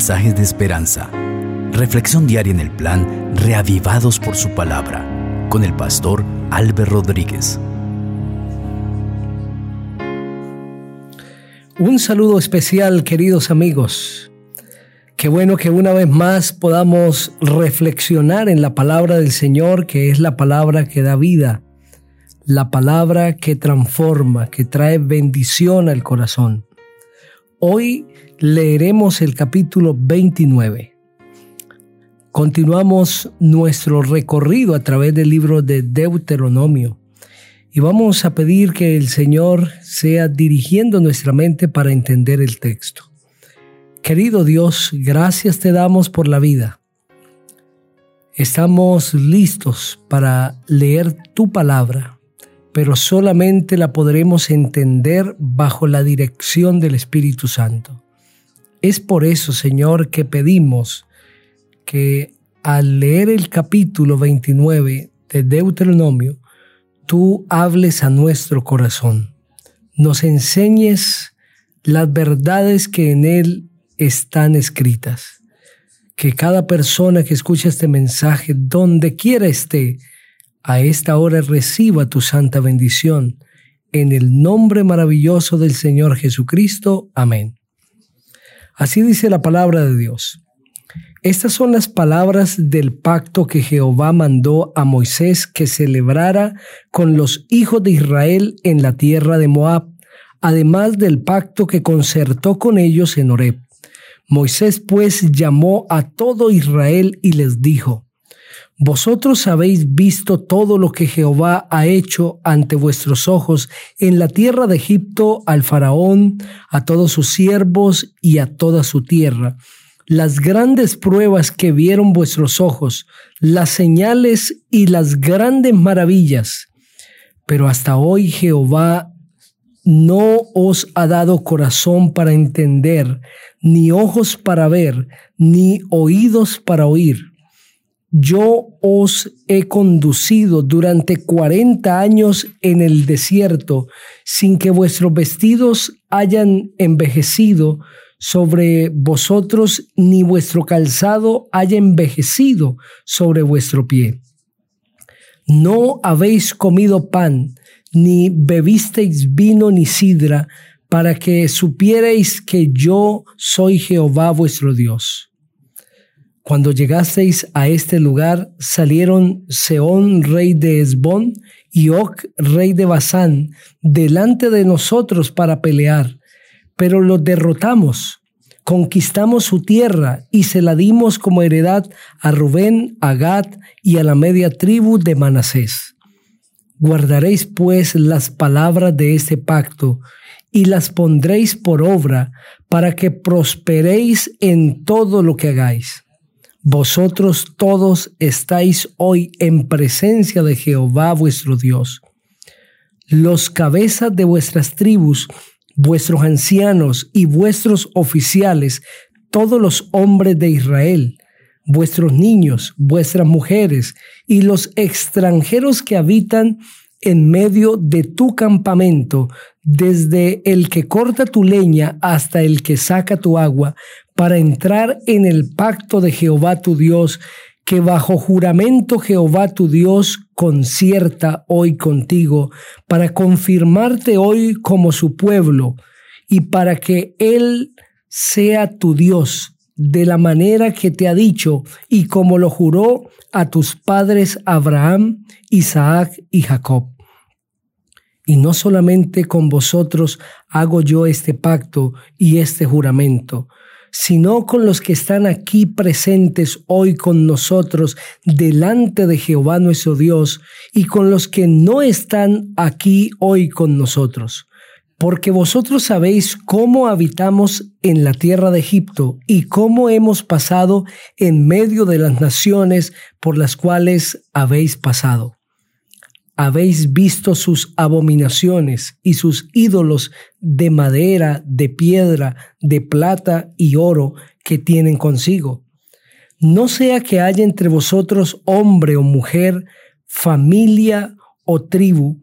mensajes de esperanza. Reflexión diaria en el plan Reavivados por su palabra con el pastor Álvaro Rodríguez. Un saludo especial, queridos amigos. Qué bueno que una vez más podamos reflexionar en la palabra del Señor, que es la palabra que da vida, la palabra que transforma, que trae bendición al corazón. Hoy leeremos el capítulo 29. Continuamos nuestro recorrido a través del libro de Deuteronomio y vamos a pedir que el Señor sea dirigiendo nuestra mente para entender el texto. Querido Dios, gracias te damos por la vida. Estamos listos para leer tu palabra pero solamente la podremos entender bajo la dirección del Espíritu Santo. Es por eso, Señor, que pedimos que al leer el capítulo 29 de Deuteronomio, tú hables a nuestro corazón, nos enseñes las verdades que en él están escritas. Que cada persona que escucha este mensaje, donde quiera esté, a esta hora reciba tu santa bendición. En el nombre maravilloso del Señor Jesucristo. Amén. Así dice la palabra de Dios. Estas son las palabras del pacto que Jehová mandó a Moisés que celebrara con los hijos de Israel en la tierra de Moab, además del pacto que concertó con ellos en Horeb. Moisés pues llamó a todo Israel y les dijo, vosotros habéis visto todo lo que Jehová ha hecho ante vuestros ojos en la tierra de Egipto al faraón, a todos sus siervos y a toda su tierra, las grandes pruebas que vieron vuestros ojos, las señales y las grandes maravillas. Pero hasta hoy Jehová no os ha dado corazón para entender, ni ojos para ver, ni oídos para oír yo os he conducido durante cuarenta años en el desierto sin que vuestros vestidos hayan envejecido sobre vosotros, ni vuestro calzado haya envejecido sobre vuestro pie. No habéis comido pan, ni bebisteis vino ni sidra, para que supierais que yo soy Jehová vuestro Dios. Cuando llegasteis a este lugar, salieron Seón, rey de Esbón, y Oc, rey de Basán, delante de nosotros para pelear, pero los derrotamos. Conquistamos su tierra y se la dimos como heredad a Rubén, a Gad y a la media tribu de Manasés. Guardaréis pues las palabras de este pacto y las pondréis por obra para que prosperéis en todo lo que hagáis vosotros todos estáis hoy en presencia de Jehová vuestro Dios. Los cabezas de vuestras tribus, vuestros ancianos y vuestros oficiales, todos los hombres de Israel, vuestros niños, vuestras mujeres y los extranjeros que habitan en medio de tu campamento, desde el que corta tu leña hasta el que saca tu agua, para entrar en el pacto de Jehová tu Dios, que bajo juramento Jehová tu Dios concierta hoy contigo, para confirmarte hoy como su pueblo, y para que Él sea tu Dios de la manera que te ha dicho y como lo juró a tus padres Abraham, Isaac y Jacob. Y no solamente con vosotros hago yo este pacto y este juramento, sino con los que están aquí presentes hoy con nosotros delante de Jehová nuestro Dios y con los que no están aquí hoy con nosotros. Porque vosotros sabéis cómo habitamos en la tierra de Egipto y cómo hemos pasado en medio de las naciones por las cuales habéis pasado habéis visto sus abominaciones y sus ídolos de madera, de piedra, de plata y oro que tienen consigo. No sea que haya entre vosotros hombre o mujer, familia o tribu,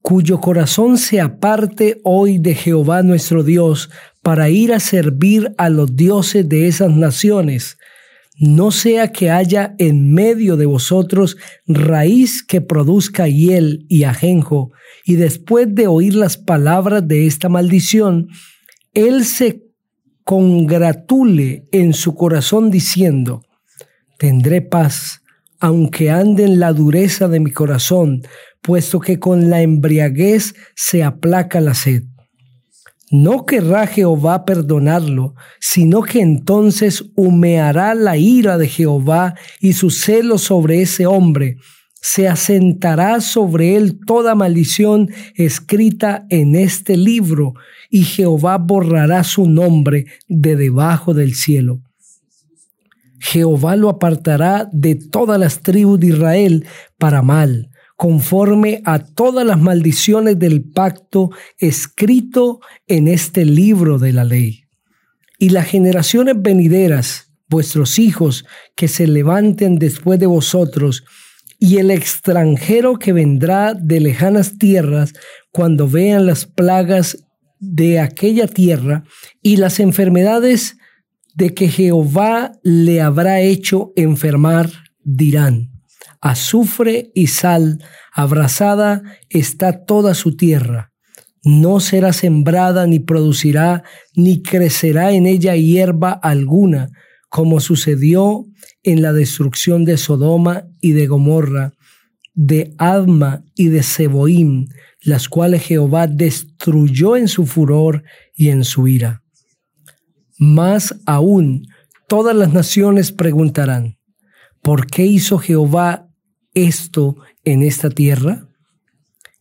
cuyo corazón se aparte hoy de Jehová nuestro Dios para ir a servir a los dioses de esas naciones. No sea que haya en medio de vosotros raíz que produzca hiel y ajenjo, y después de oír las palabras de esta maldición, él se congratule en su corazón diciendo, tendré paz, aunque ande en la dureza de mi corazón, puesto que con la embriaguez se aplaca la sed. No querrá Jehová perdonarlo, sino que entonces humeará la ira de Jehová y su celo sobre ese hombre. Se asentará sobre él toda maldición escrita en este libro, y Jehová borrará su nombre de debajo del cielo. Jehová lo apartará de todas las tribus de Israel para mal conforme a todas las maldiciones del pacto escrito en este libro de la ley. Y las generaciones venideras, vuestros hijos, que se levanten después de vosotros, y el extranjero que vendrá de lejanas tierras, cuando vean las plagas de aquella tierra y las enfermedades de que Jehová le habrá hecho enfermar, dirán, azufre y sal, abrazada está toda su tierra. No será sembrada ni producirá, ni crecerá en ella hierba alguna, como sucedió en la destrucción de Sodoma y de Gomorra, de Adma y de Seboim, las cuales Jehová destruyó en su furor y en su ira. Más aún, todas las naciones preguntarán, ¿por qué hizo Jehová esto en esta tierra?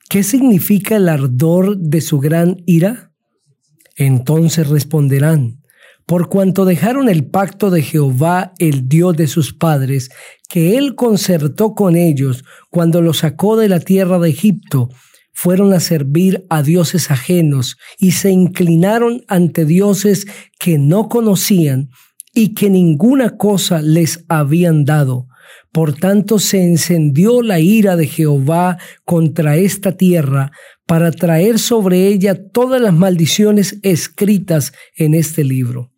¿Qué significa el ardor de su gran ira? Entonces responderán, por cuanto dejaron el pacto de Jehová, el Dios de sus padres, que él concertó con ellos cuando los sacó de la tierra de Egipto, fueron a servir a dioses ajenos y se inclinaron ante dioses que no conocían y que ninguna cosa les habían dado por tanto se encendió la ira de Jehová contra esta tierra para traer sobre ella todas las maldiciones escritas en este libro.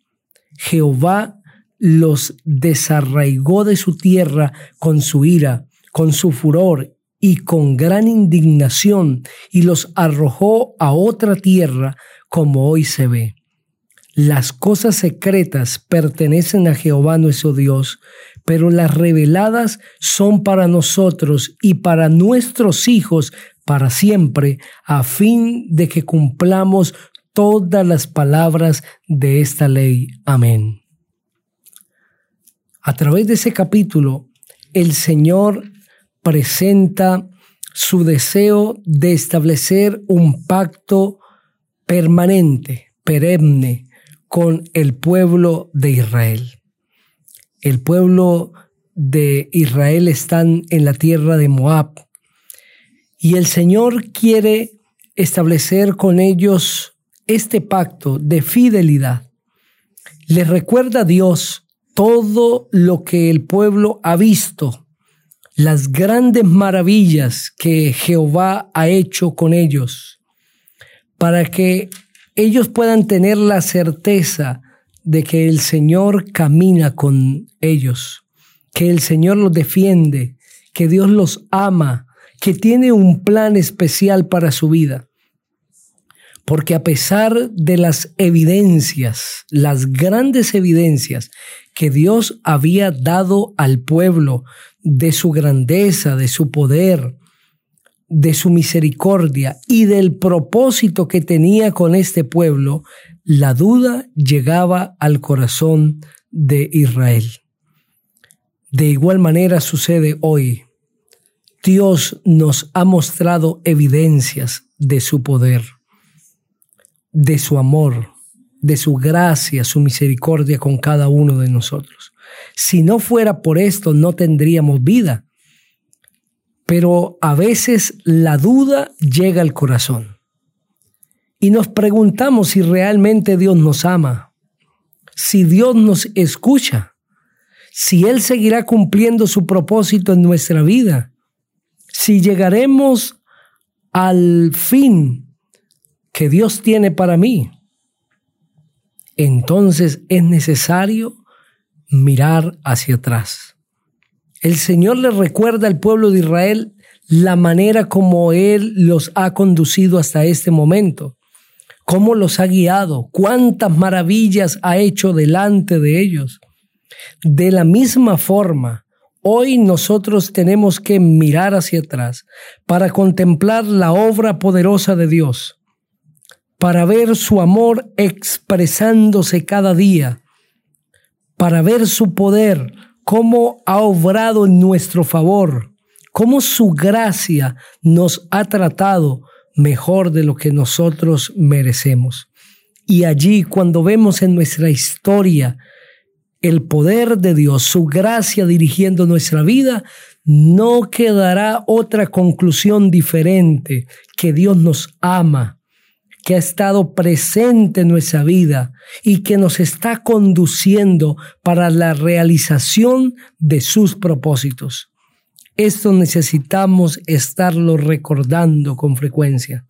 Jehová los desarraigó de su tierra con su ira, con su furor y con gran indignación, y los arrojó a otra tierra como hoy se ve. Las cosas secretas pertenecen a Jehová nuestro Dios, pero las reveladas son para nosotros y para nuestros hijos para siempre, a fin de que cumplamos todas las palabras de esta ley. Amén. A través de ese capítulo, el Señor presenta su deseo de establecer un pacto permanente, perenne, con el pueblo de Israel. El pueblo de Israel está en la tierra de Moab y el Señor quiere establecer con ellos este pacto de fidelidad. Les recuerda a Dios todo lo que el pueblo ha visto, las grandes maravillas que Jehová ha hecho con ellos, para que ellos puedan tener la certeza de que el Señor camina con ellos, que el Señor los defiende, que Dios los ama, que tiene un plan especial para su vida. Porque a pesar de las evidencias, las grandes evidencias que Dios había dado al pueblo de su grandeza, de su poder, de su misericordia y del propósito que tenía con este pueblo, la duda llegaba al corazón de Israel. De igual manera sucede hoy. Dios nos ha mostrado evidencias de su poder, de su amor, de su gracia, su misericordia con cada uno de nosotros. Si no fuera por esto, no tendríamos vida pero a veces la duda llega al corazón y nos preguntamos si realmente Dios nos ama, si Dios nos escucha, si Él seguirá cumpliendo su propósito en nuestra vida, si llegaremos al fin que Dios tiene para mí. entonces es necesario mirar hacia atrás. El Señor le recuerda al pueblo de Israel la manera como Él los ha conducido hasta este momento, cómo los ha guiado, cuántas maravillas ha hecho delante de ellos. De la misma forma, hoy nosotros tenemos que mirar hacia atrás para contemplar la obra poderosa de Dios, para ver su amor expresándose cada día, para ver su poder, cómo ha obrado en nuestro favor, cómo su gracia nos ha tratado mejor de lo que nosotros merecemos. Y allí, cuando vemos en nuestra historia el poder de Dios, su gracia dirigiendo nuestra vida, no quedará otra conclusión diferente que Dios nos ama, que ha estado presente en nuestra vida y que nos está conduciendo para la realización de sus propósitos. Esto necesitamos estarlo recordando con frecuencia,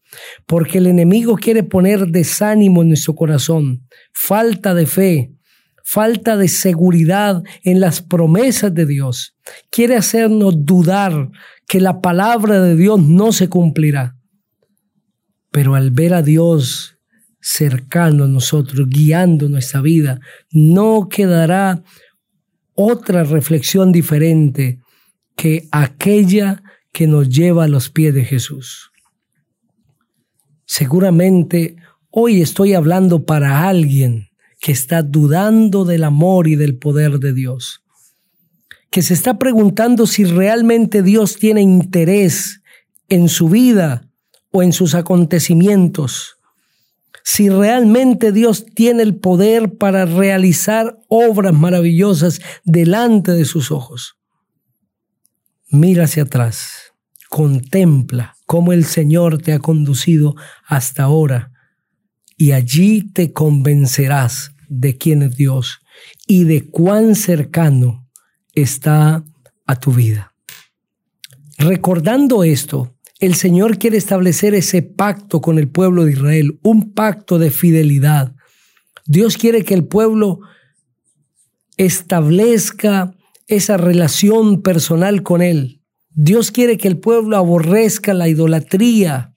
porque el enemigo quiere poner desánimo en nuestro corazón, falta de fe, falta de seguridad en las promesas de Dios. Quiere hacernos dudar que la palabra de Dios no se cumplirá. Pero al ver a Dios cercano a nosotros, guiando nuestra vida, no quedará otra reflexión diferente que aquella que nos lleva a los pies de Jesús. Seguramente hoy estoy hablando para alguien que está dudando del amor y del poder de Dios, que se está preguntando si realmente Dios tiene interés en su vida o en sus acontecimientos. Si realmente Dios tiene el poder para realizar obras maravillosas delante de sus ojos. Mira hacia atrás, contempla cómo el Señor te ha conducido hasta ahora y allí te convencerás de quién es Dios y de cuán cercano está a tu vida. Recordando esto, el Señor quiere establecer ese pacto con el pueblo de Israel, un pacto de fidelidad. Dios quiere que el pueblo establezca esa relación personal con Él. Dios quiere que el pueblo aborrezca la idolatría,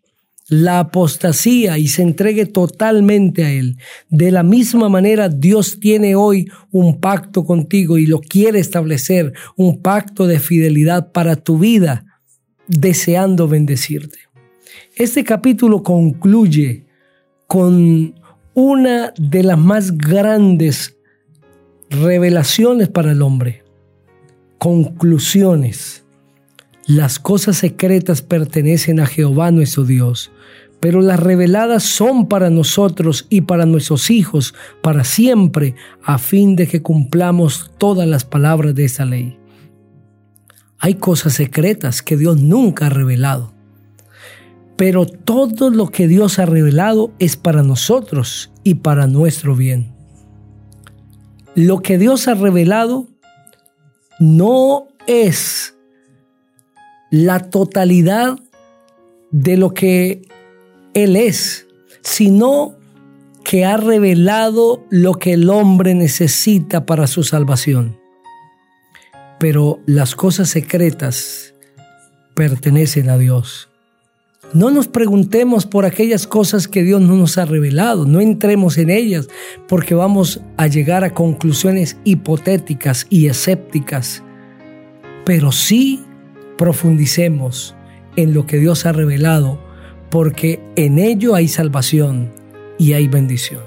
la apostasía y se entregue totalmente a Él. De la misma manera, Dios tiene hoy un pacto contigo y lo quiere establecer, un pacto de fidelidad para tu vida deseando bendecirte. Este capítulo concluye con una de las más grandes revelaciones para el hombre. Conclusiones. Las cosas secretas pertenecen a Jehová nuestro Dios, pero las reveladas son para nosotros y para nuestros hijos para siempre, a fin de que cumplamos todas las palabras de esa ley. Hay cosas secretas que Dios nunca ha revelado. Pero todo lo que Dios ha revelado es para nosotros y para nuestro bien. Lo que Dios ha revelado no es la totalidad de lo que Él es, sino que ha revelado lo que el hombre necesita para su salvación pero las cosas secretas pertenecen a Dios. No nos preguntemos por aquellas cosas que Dios no nos ha revelado, no entremos en ellas porque vamos a llegar a conclusiones hipotéticas y escépticas, pero sí profundicemos en lo que Dios ha revelado porque en ello hay salvación y hay bendición.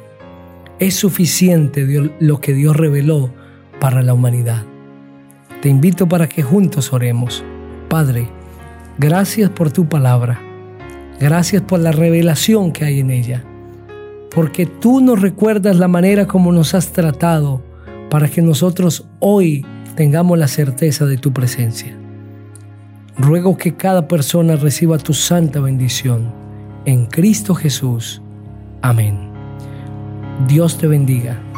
Es suficiente lo que Dios reveló para la humanidad. Te invito para que juntos oremos. Padre, gracias por tu palabra. Gracias por la revelación que hay en ella. Porque tú nos recuerdas la manera como nos has tratado para que nosotros hoy tengamos la certeza de tu presencia. Ruego que cada persona reciba tu santa bendición. En Cristo Jesús. Amén. Dios te bendiga.